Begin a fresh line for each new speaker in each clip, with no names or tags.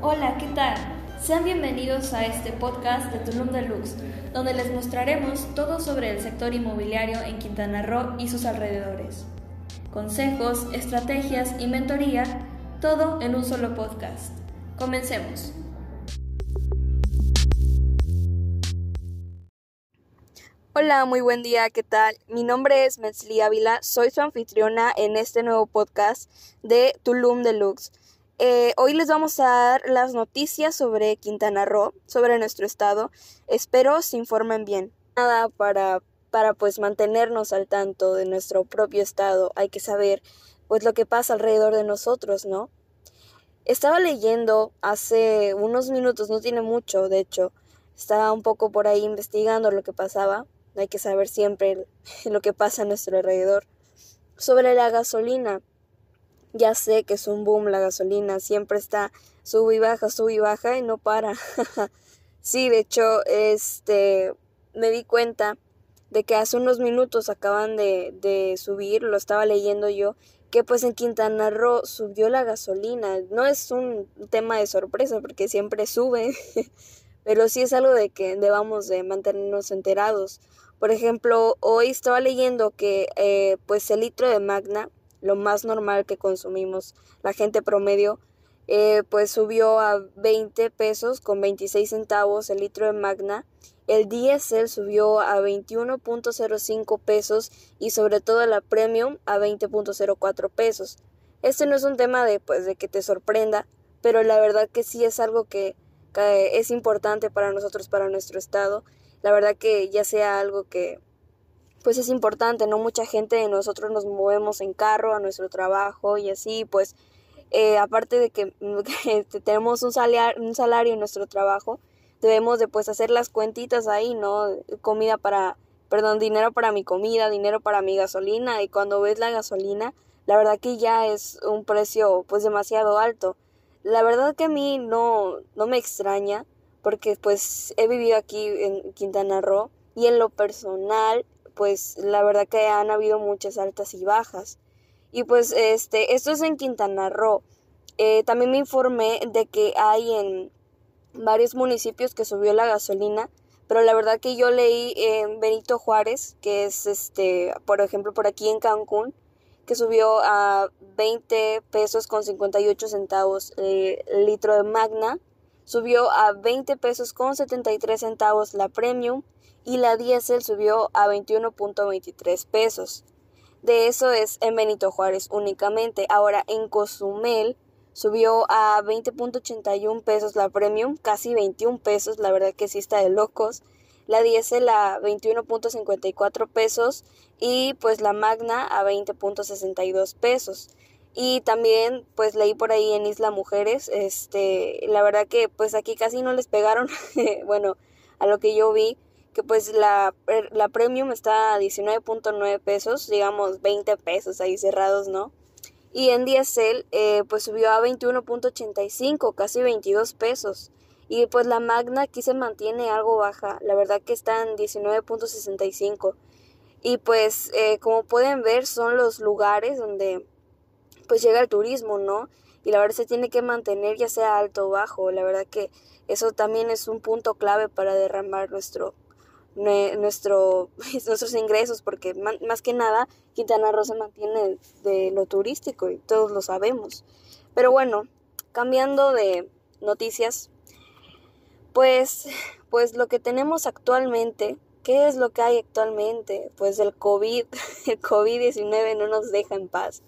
Hola, ¿qué tal? Sean bienvenidos a este podcast de Tulum Deluxe, donde les mostraremos todo sobre el sector inmobiliario en Quintana Roo y sus alrededores. Consejos, estrategias y mentoría, todo en un solo podcast. Comencemos.
Hola, muy buen día, ¿qué tal? Mi nombre es Metzli Ávila, soy su anfitriona en este nuevo podcast de Tulum Deluxe. Eh, hoy les vamos a dar las noticias sobre Quintana Roo, sobre nuestro estado. Espero se informen bien. Nada para, para pues mantenernos al tanto de nuestro propio estado. Hay que saber pues lo que pasa alrededor de nosotros, ¿no? Estaba leyendo hace unos minutos, no tiene mucho, de hecho, estaba un poco por ahí investigando lo que pasaba hay que saber siempre lo que pasa a nuestro alrededor. Sobre la gasolina, ya sé que es un boom la gasolina, siempre está sube y baja, sube y baja y no para. sí, de hecho, este, me di cuenta de que hace unos minutos acaban de, subir, lo estaba leyendo yo, que pues en Quintana Roo subió la gasolina. No es un tema de sorpresa porque siempre sube, pero sí es algo de que debamos de mantenernos enterados. Por ejemplo, hoy estaba leyendo que eh, pues el litro de Magna, lo más normal que consumimos la gente promedio, eh, pues subió a 20 pesos con 26 centavos el litro de Magna. El diésel subió a 21.05 pesos y sobre todo la premium a 20.04 pesos. Este no es un tema de pues de que te sorprenda, pero la verdad que sí es algo que es importante para nosotros, para nuestro estado la verdad que ya sea algo que pues es importante, ¿no? Mucha gente de nosotros nos movemos en carro a nuestro trabajo y así, pues eh, aparte de que, este, tenemos un salario, un salario en nuestro trabajo, debemos de pues hacer las cuentitas ahí, ¿no? Comida para, perdón, dinero para mi comida, dinero para mi gasolina y cuando ves la gasolina, la verdad que ya es un precio pues demasiado alto. La verdad que a mí no, no me extraña, porque pues he vivido aquí en Quintana Roo y en lo personal pues la verdad que han habido muchas altas y bajas. Y pues este, esto es en Quintana Roo. Eh, también me informé de que hay en varios municipios que subió la gasolina, pero la verdad que yo leí en Benito Juárez, que es este, por ejemplo, por aquí en Cancún, que subió a 20 pesos con 58 centavos el litro de Magna subió a 20 pesos con 73 centavos la premium y la diésel subió a 21.23 pesos. De eso es en Benito Juárez únicamente. Ahora en Cozumel subió a 20.81 pesos la premium, casi 21 pesos, la verdad que sí está de locos. La diésel a 21.54 pesos y pues la magna a 20.62 pesos. Y también pues leí por ahí en Isla Mujeres, este, la verdad que pues aquí casi no les pegaron, bueno, a lo que yo vi, que pues la, la premium está a 19.9 pesos, digamos 20 pesos ahí cerrados, ¿no? Y en diésel eh, pues subió a 21.85, casi 22 pesos. Y pues la magna aquí se mantiene algo baja, la verdad que está en 19.65. Y pues eh, como pueden ver son los lugares donde pues llega el turismo, ¿no? Y la verdad se tiene que mantener ya sea alto o bajo. La verdad que eso también es un punto clave para derramar nuestro, nuestro, nuestros ingresos, porque más que nada Quintana Roo se mantiene de lo turístico y todos lo sabemos. Pero bueno, cambiando de noticias, pues, pues lo que tenemos actualmente, ¿qué es lo que hay actualmente? Pues el COVID, el COVID-19 no nos deja en paz.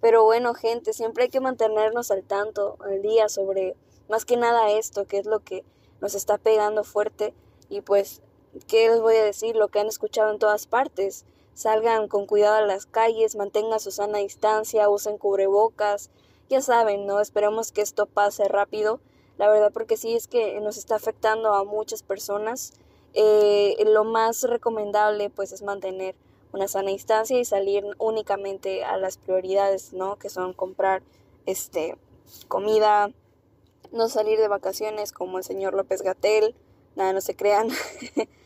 Pero bueno, gente, siempre hay que mantenernos al tanto, al día sobre más que nada esto, que es lo que nos está pegando fuerte. Y pues, ¿qué les voy a decir? Lo que han escuchado en todas partes. Salgan con cuidado a las calles, mantengan su sana distancia, usen cubrebocas. Ya saben, ¿no? Esperemos que esto pase rápido. La verdad, porque sí es que nos está afectando a muchas personas. Eh, lo más recomendable, pues, es mantener una sana instancia y salir únicamente a las prioridades, ¿no? Que son comprar este comida, no salir de vacaciones como el señor López Gatel, nada, no se crean.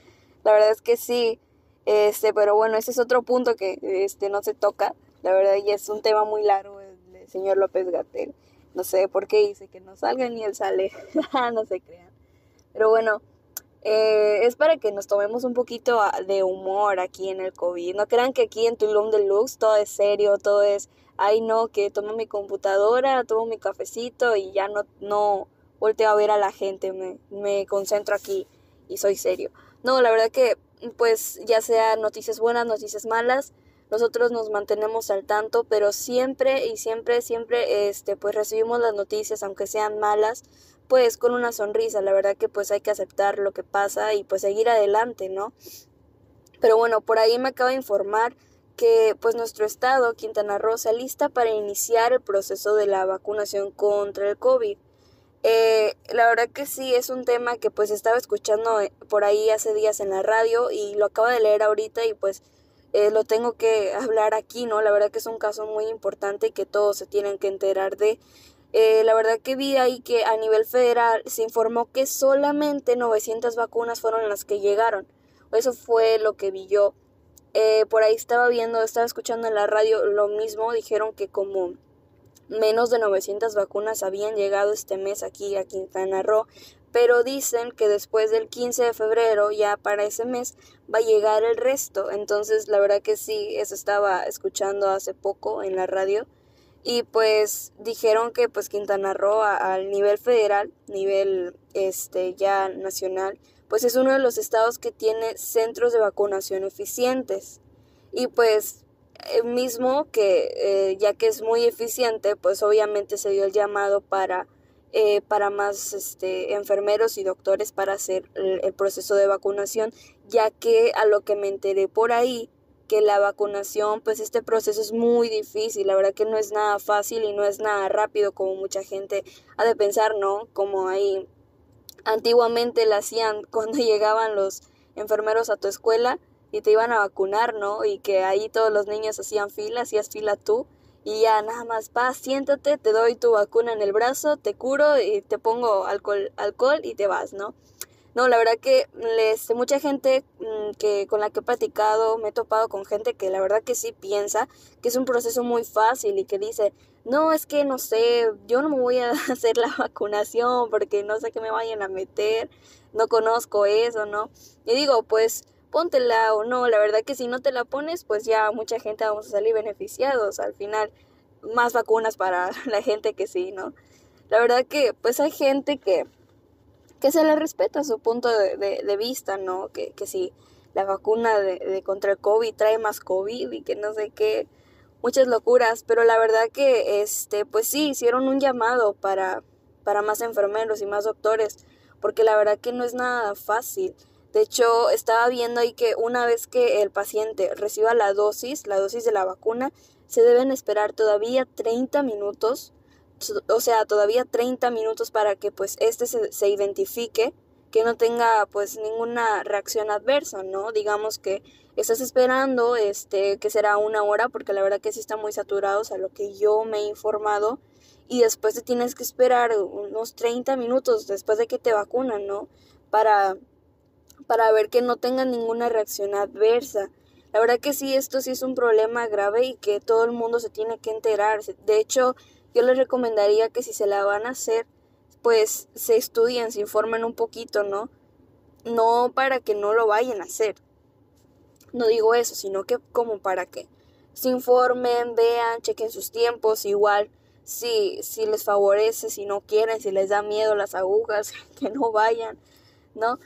la verdad es que sí, este, pero bueno, ese es otro punto que este no se toca. La verdad y es un tema muy largo el, señor López Gatel. No sé por qué dice que no salga ni él sale. no se crean. Pero bueno, eh, es para que nos tomemos un poquito de humor aquí en el COVID. No crean que aquí en Tulum Deluxe todo es serio, todo es, ay no, que tomo mi computadora, tomo mi cafecito y ya no, no volteo a ver a la gente, me, me concentro aquí y soy serio. No, la verdad que pues ya sea noticias buenas, noticias malas, nosotros nos mantenemos al tanto, pero siempre y siempre, siempre, este, pues recibimos las noticias, aunque sean malas, pues con una sonrisa, la verdad que pues hay que aceptar lo que pasa y pues seguir adelante, ¿no? Pero bueno, por ahí me acaba de informar que pues nuestro estado, Quintana Roo, se lista para iniciar el proceso de la vacunación contra el COVID. Eh, la verdad que sí, es un tema que pues estaba escuchando eh, por ahí hace días en la radio y lo acabo de leer ahorita y pues eh, lo tengo que hablar aquí, ¿no? La verdad que es un caso muy importante que todos se tienen que enterar de. Eh, la verdad que vi ahí que a nivel federal se informó que solamente 900 vacunas fueron las que llegaron. Eso fue lo que vi yo. Eh, por ahí estaba viendo, estaba escuchando en la radio lo mismo, dijeron que como menos de 900 vacunas habían llegado este mes aquí a Quintana Roo, pero dicen que después del 15 de febrero, ya para ese mes, va a llegar el resto. Entonces, la verdad que sí, eso estaba escuchando hace poco en la radio. Y pues dijeron que pues Quintana Roo al nivel federal, nivel este ya nacional, pues es uno de los estados que tiene centros de vacunación eficientes. Y pues mismo que eh, ya que es muy eficiente, pues obviamente se dio el llamado para eh, para más este, enfermeros y doctores para hacer el, proceso de vacunación, ya que a lo que me enteré por ahí, que la vacunación, pues este proceso es muy difícil, la verdad que no es nada fácil y no es nada rápido como mucha gente ha de pensar, ¿no? Como ahí antiguamente la hacían cuando llegaban los enfermeros a tu escuela y te iban a vacunar, ¿no? Y que ahí todos los niños hacían fila, hacías fila tú y ya nada más vas, siéntate, te doy tu vacuna en el brazo, te curo y te pongo alcohol, alcohol y te vas, ¿no? No, la verdad que les, mucha gente mm, que con la que he platicado, me he topado con gente que la verdad que sí piensa que es un proceso muy fácil y que dice, no, es que no sé, yo no me voy a hacer la vacunación porque no sé qué me vayan a meter, no conozco eso, ¿no? Y digo, pues póntela o no, la verdad que si no te la pones, pues ya mucha gente vamos a salir beneficiados, al final más vacunas para la gente que sí, ¿no? La verdad que pues hay gente que, que se le respeta su punto de, de, vista, ¿no? Que, que si la vacuna de, de, contra el COVID trae más COVID y que no sé qué, muchas locuras, pero la verdad que este pues sí hicieron un llamado para para más enfermeros y más doctores, porque la verdad que no es nada fácil. De hecho, estaba viendo ahí que una vez que el paciente reciba la dosis, la dosis de la vacuna, se deben esperar todavía 30 minutos, o sea, todavía 30 minutos para que pues este se, se identifique, que no tenga pues ninguna reacción adversa, ¿no? Digamos que estás esperando, este, que será una hora, porque la verdad que sí están muy saturados a lo que yo me he informado, y después te tienes que esperar unos 30 minutos después de que te vacunan, ¿no? Para para ver que no tengan ninguna reacción adversa. La verdad que sí, esto sí es un problema grave y que todo el mundo se tiene que enterar. De hecho, yo les recomendaría que si se la van a hacer, pues se estudien, se informen un poquito, ¿no? No para que no lo vayan a hacer. No digo eso, sino que como para que se informen, vean, chequen sus tiempos, igual si, si les favorece, si no quieren, si les da miedo las agujas, que no vayan, ¿no?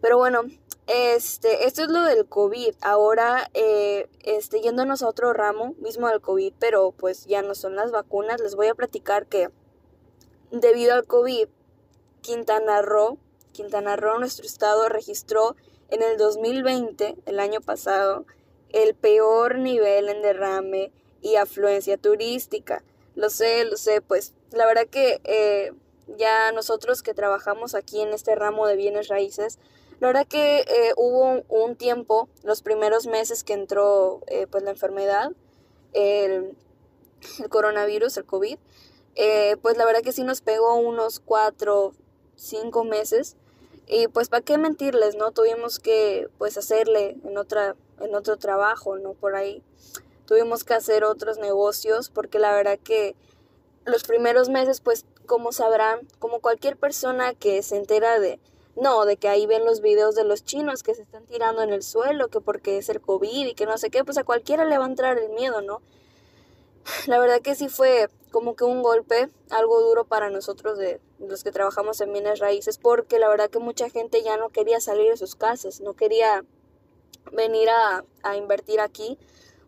Pero bueno, este, esto es lo del COVID. Ahora, eh, este, yéndonos a otro ramo, mismo del COVID, pero pues ya no son las vacunas, les voy a platicar que debido al COVID, Quintana Roo, Quintana Roo, nuestro estado, registró en el 2020, el año pasado, el peor nivel en derrame y afluencia turística. Lo sé, lo sé, pues la verdad que eh, ya nosotros que trabajamos aquí en este ramo de bienes raíces, la verdad que eh, hubo un, tiempo, los primeros meses que entró eh, pues la enfermedad, el, coronavirus, el COVID, eh, pues la verdad que sí nos pegó unos cuatro, cinco meses. Y pues para qué mentirles, ¿no? Tuvimos que pues hacerle en otra, en otro trabajo, ¿no? Por ahí. Tuvimos que hacer otros negocios porque la verdad que los primeros meses, pues como sabrán, como cualquier persona que se entera de, no, de que ahí ven los videos de los chinos que se están tirando en el suelo, que porque es el COVID y que no sé qué, pues a cualquiera le va a entrar el miedo, ¿no? La verdad que sí fue como que un golpe, algo duro para nosotros de los que trabajamos en bienes raíces, porque la verdad que mucha gente ya no quería salir de sus casas, no quería venir a, a invertir aquí,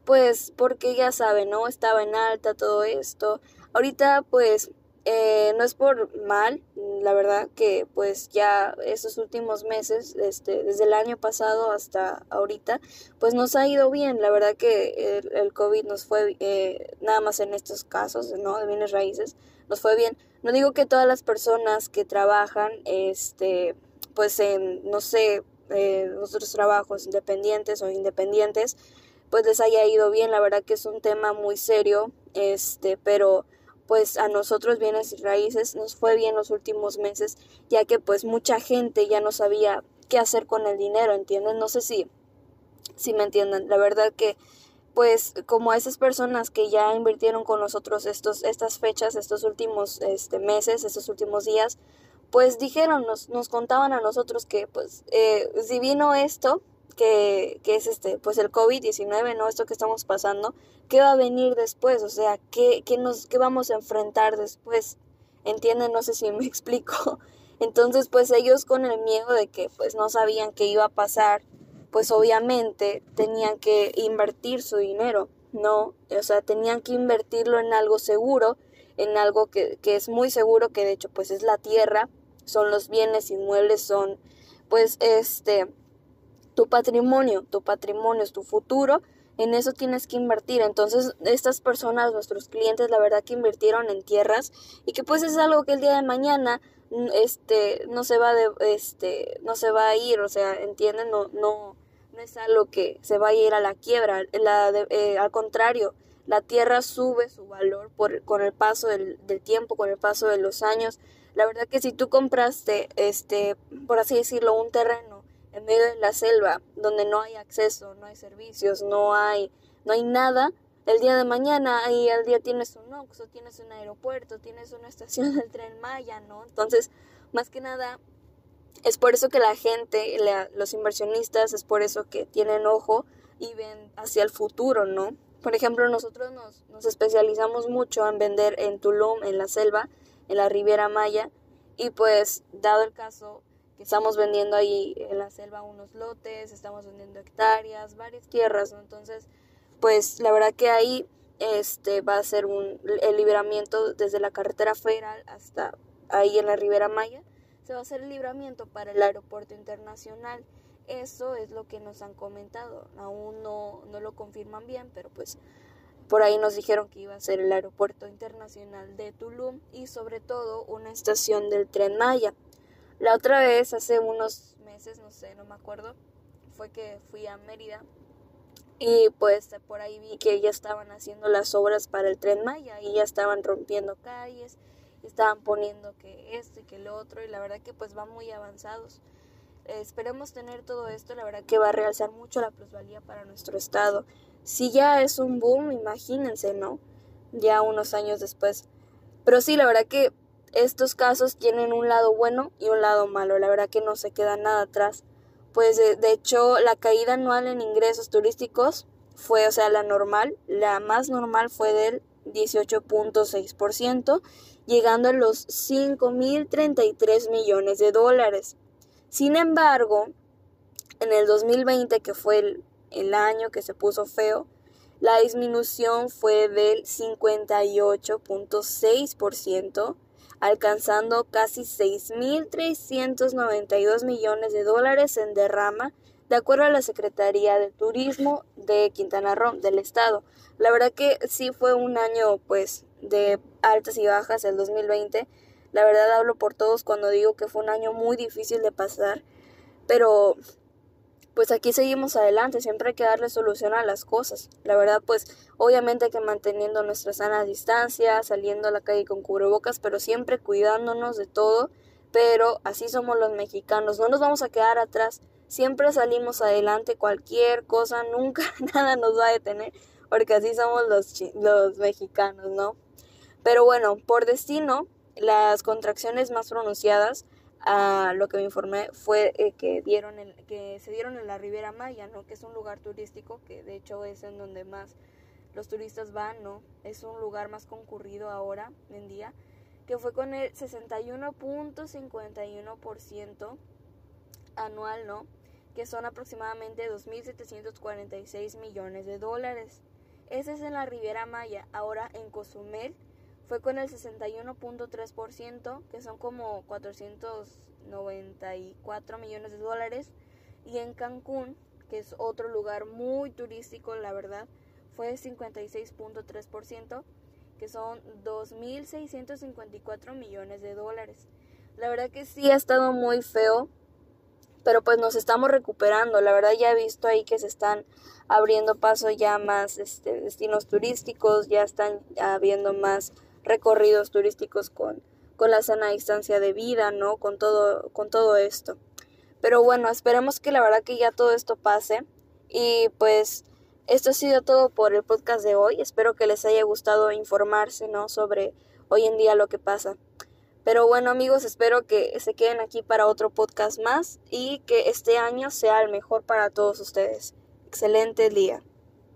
pues porque ya saben, ¿no? Estaba en alta todo esto. Ahorita pues eh, no es por mal, la verdad que pues ya estos últimos meses, este, desde el año pasado hasta ahorita, pues nos ha ido bien. La verdad que el, el COVID nos fue, eh, nada más en estos casos, ¿no? De bienes raíces, nos fue bien. No digo que todas las personas que trabajan, este, pues en, no sé, eh, otros trabajos independientes o independientes, pues les haya ido bien. La verdad que es un tema muy serio, este, pero pues a nosotros bienes y raíces nos fue bien los últimos meses, ya que pues mucha gente ya no sabía qué hacer con el dinero, ¿entienden? No sé si, si me entienden. La verdad que pues como esas personas que ya invirtieron con nosotros estos, estas fechas, estos últimos este, meses, estos últimos días, pues dijeron, nos, nos contaban a nosotros que pues eh, si vino esto, que, que, es este, pues el COVID-19, ¿no? Esto que estamos pasando, ¿qué va a venir después? O sea, ¿qué, qué, nos, qué vamos a enfrentar después? ¿Entienden? No sé si me explico. Entonces, pues ellos con el miedo de que pues no sabían qué iba a pasar, pues obviamente tenían que invertir su dinero, ¿no? O sea, tenían que invertirlo en algo seguro, en algo que, que es muy seguro, que de hecho pues es la tierra, son los bienes inmuebles, son pues este tu patrimonio, tu patrimonio es tu futuro, en eso tienes que invertir. Entonces, estas personas, nuestros clientes, la verdad que invirtieron en tierras y que pues es algo que el día de mañana mm, este no se va de este no se va a ir, o sea, entienden, no no no es algo que se vaya a ir a la quiebra, la eh, al contrario, la tierra sube su valor por, con el paso del, del tiempo, con el paso de los años. La verdad que si tú compraste, este, por así decirlo, un terreno en medio de la selva, donde no hay acceso, no hay servicios, no hay, no hay nada, el día de mañana ahí al día tienes un Oxxo, tienes un aeropuerto, tienes una estación del tren Maya, ¿no? Entonces, más que nada, es por eso que la gente, los inversionistas, es por eso que tienen ojo y ven hacia el futuro, ¿no? Por ejemplo, nosotros nos, nos especializamos mucho en vender en Tulum, en la selva, en la Riviera Maya, y pues, dado el caso, estamos vendiendo ahí en la selva unos lotes, estamos vendiendo hectáreas, varias tierras. Entonces, pues la verdad que ahí este va a ser un el libramiento desde la carretera federal hasta ahí en la Ribera Maya, se va a hacer el libramiento para el aeropuerto internacional. Eso es lo que nos han comentado. Aún no, no lo confirman bien, pero pues por ahí nos dijeron que iba a ser el aeropuerto internacional de Tulum y sobre todo una estación del tren Maya. La otra vez, hace unos meses, no sé, no me acuerdo, fue que fui a Mérida y pues por ahí vi que ya estaban haciendo las obras para el tren Maya y ya estaban rompiendo calles, estaban poniendo que esto y que lo otro y la verdad que pues van muy avanzados. esperemos tener todo esto, la verdad que va a realzar mucho la plusvalía para nuestro estado. Si ya es un boom, imagínense, ¿no? Ya unos años después. Pero sí, la verdad que estos casos tienen un lado bueno y un lado malo, la verdad que no se queda nada atrás. Pues de, hecho la caída anual en ingresos turísticos fue, o sea, la normal, la más normal fue del 18.6%, llegando a los 5.033 millones de dólares. Sin embargo, en el 2020, que fue el, el año que se puso feo, la disminución fue del 58.6%, alcanzando casi 6.392 millones de dólares en derrama, de acuerdo a la Secretaría de Turismo de Quintana Roo, del Estado. La verdad que sí fue un año, pues, de altas y bajas el 2020. La verdad hablo por todos cuando digo que fue un año muy difícil de pasar, pero pues aquí seguimos adelante, siempre hay que darle solución a las cosas. La verdad, pues obviamente que manteniendo nuestra sana distancia, saliendo a la calle con cubrebocas, pero siempre cuidándonos de todo. Pero así somos los mexicanos, no nos vamos a quedar atrás, siempre salimos adelante, cualquier cosa, nunca nada nos va a detener, porque así somos los, los mexicanos, ¿no? Pero bueno, por destino, las contracciones más pronunciadas a lo que me informé fue eh, que dieron que se dieron en la Riviera Maya, ¿no? Que es un lugar turístico que de hecho es en donde más los turistas van, ¿no? Es un lugar más concurrido ahora en día, que fue con el 61.51% anual, ¿no? Que son aproximadamente 2.746 millones de dólares. Ese es en la Riviera Maya. Ahora en Cozumel fue con el 61.3%, que son como 494 millones de dólares. Y en Cancún, que es otro lugar muy turístico, la verdad, fue 56.3%, que son 2.654 millones de dólares. La verdad que sí ha estado muy feo, pero pues nos estamos recuperando. La verdad ya he visto ahí que se están abriendo paso ya más este, destinos turísticos, ya están habiendo más recorridos turísticos con, con la sana distancia de vida, ¿no? Con todo, con todo esto. Pero bueno, esperemos que la verdad que ya todo esto pase. Y pues esto ha sido todo por el podcast de hoy. Espero que les haya gustado informarse, ¿no? Sobre hoy en día lo que pasa. Pero bueno amigos, espero que se queden aquí para otro podcast más y que este año sea el mejor para todos ustedes. Excelente día.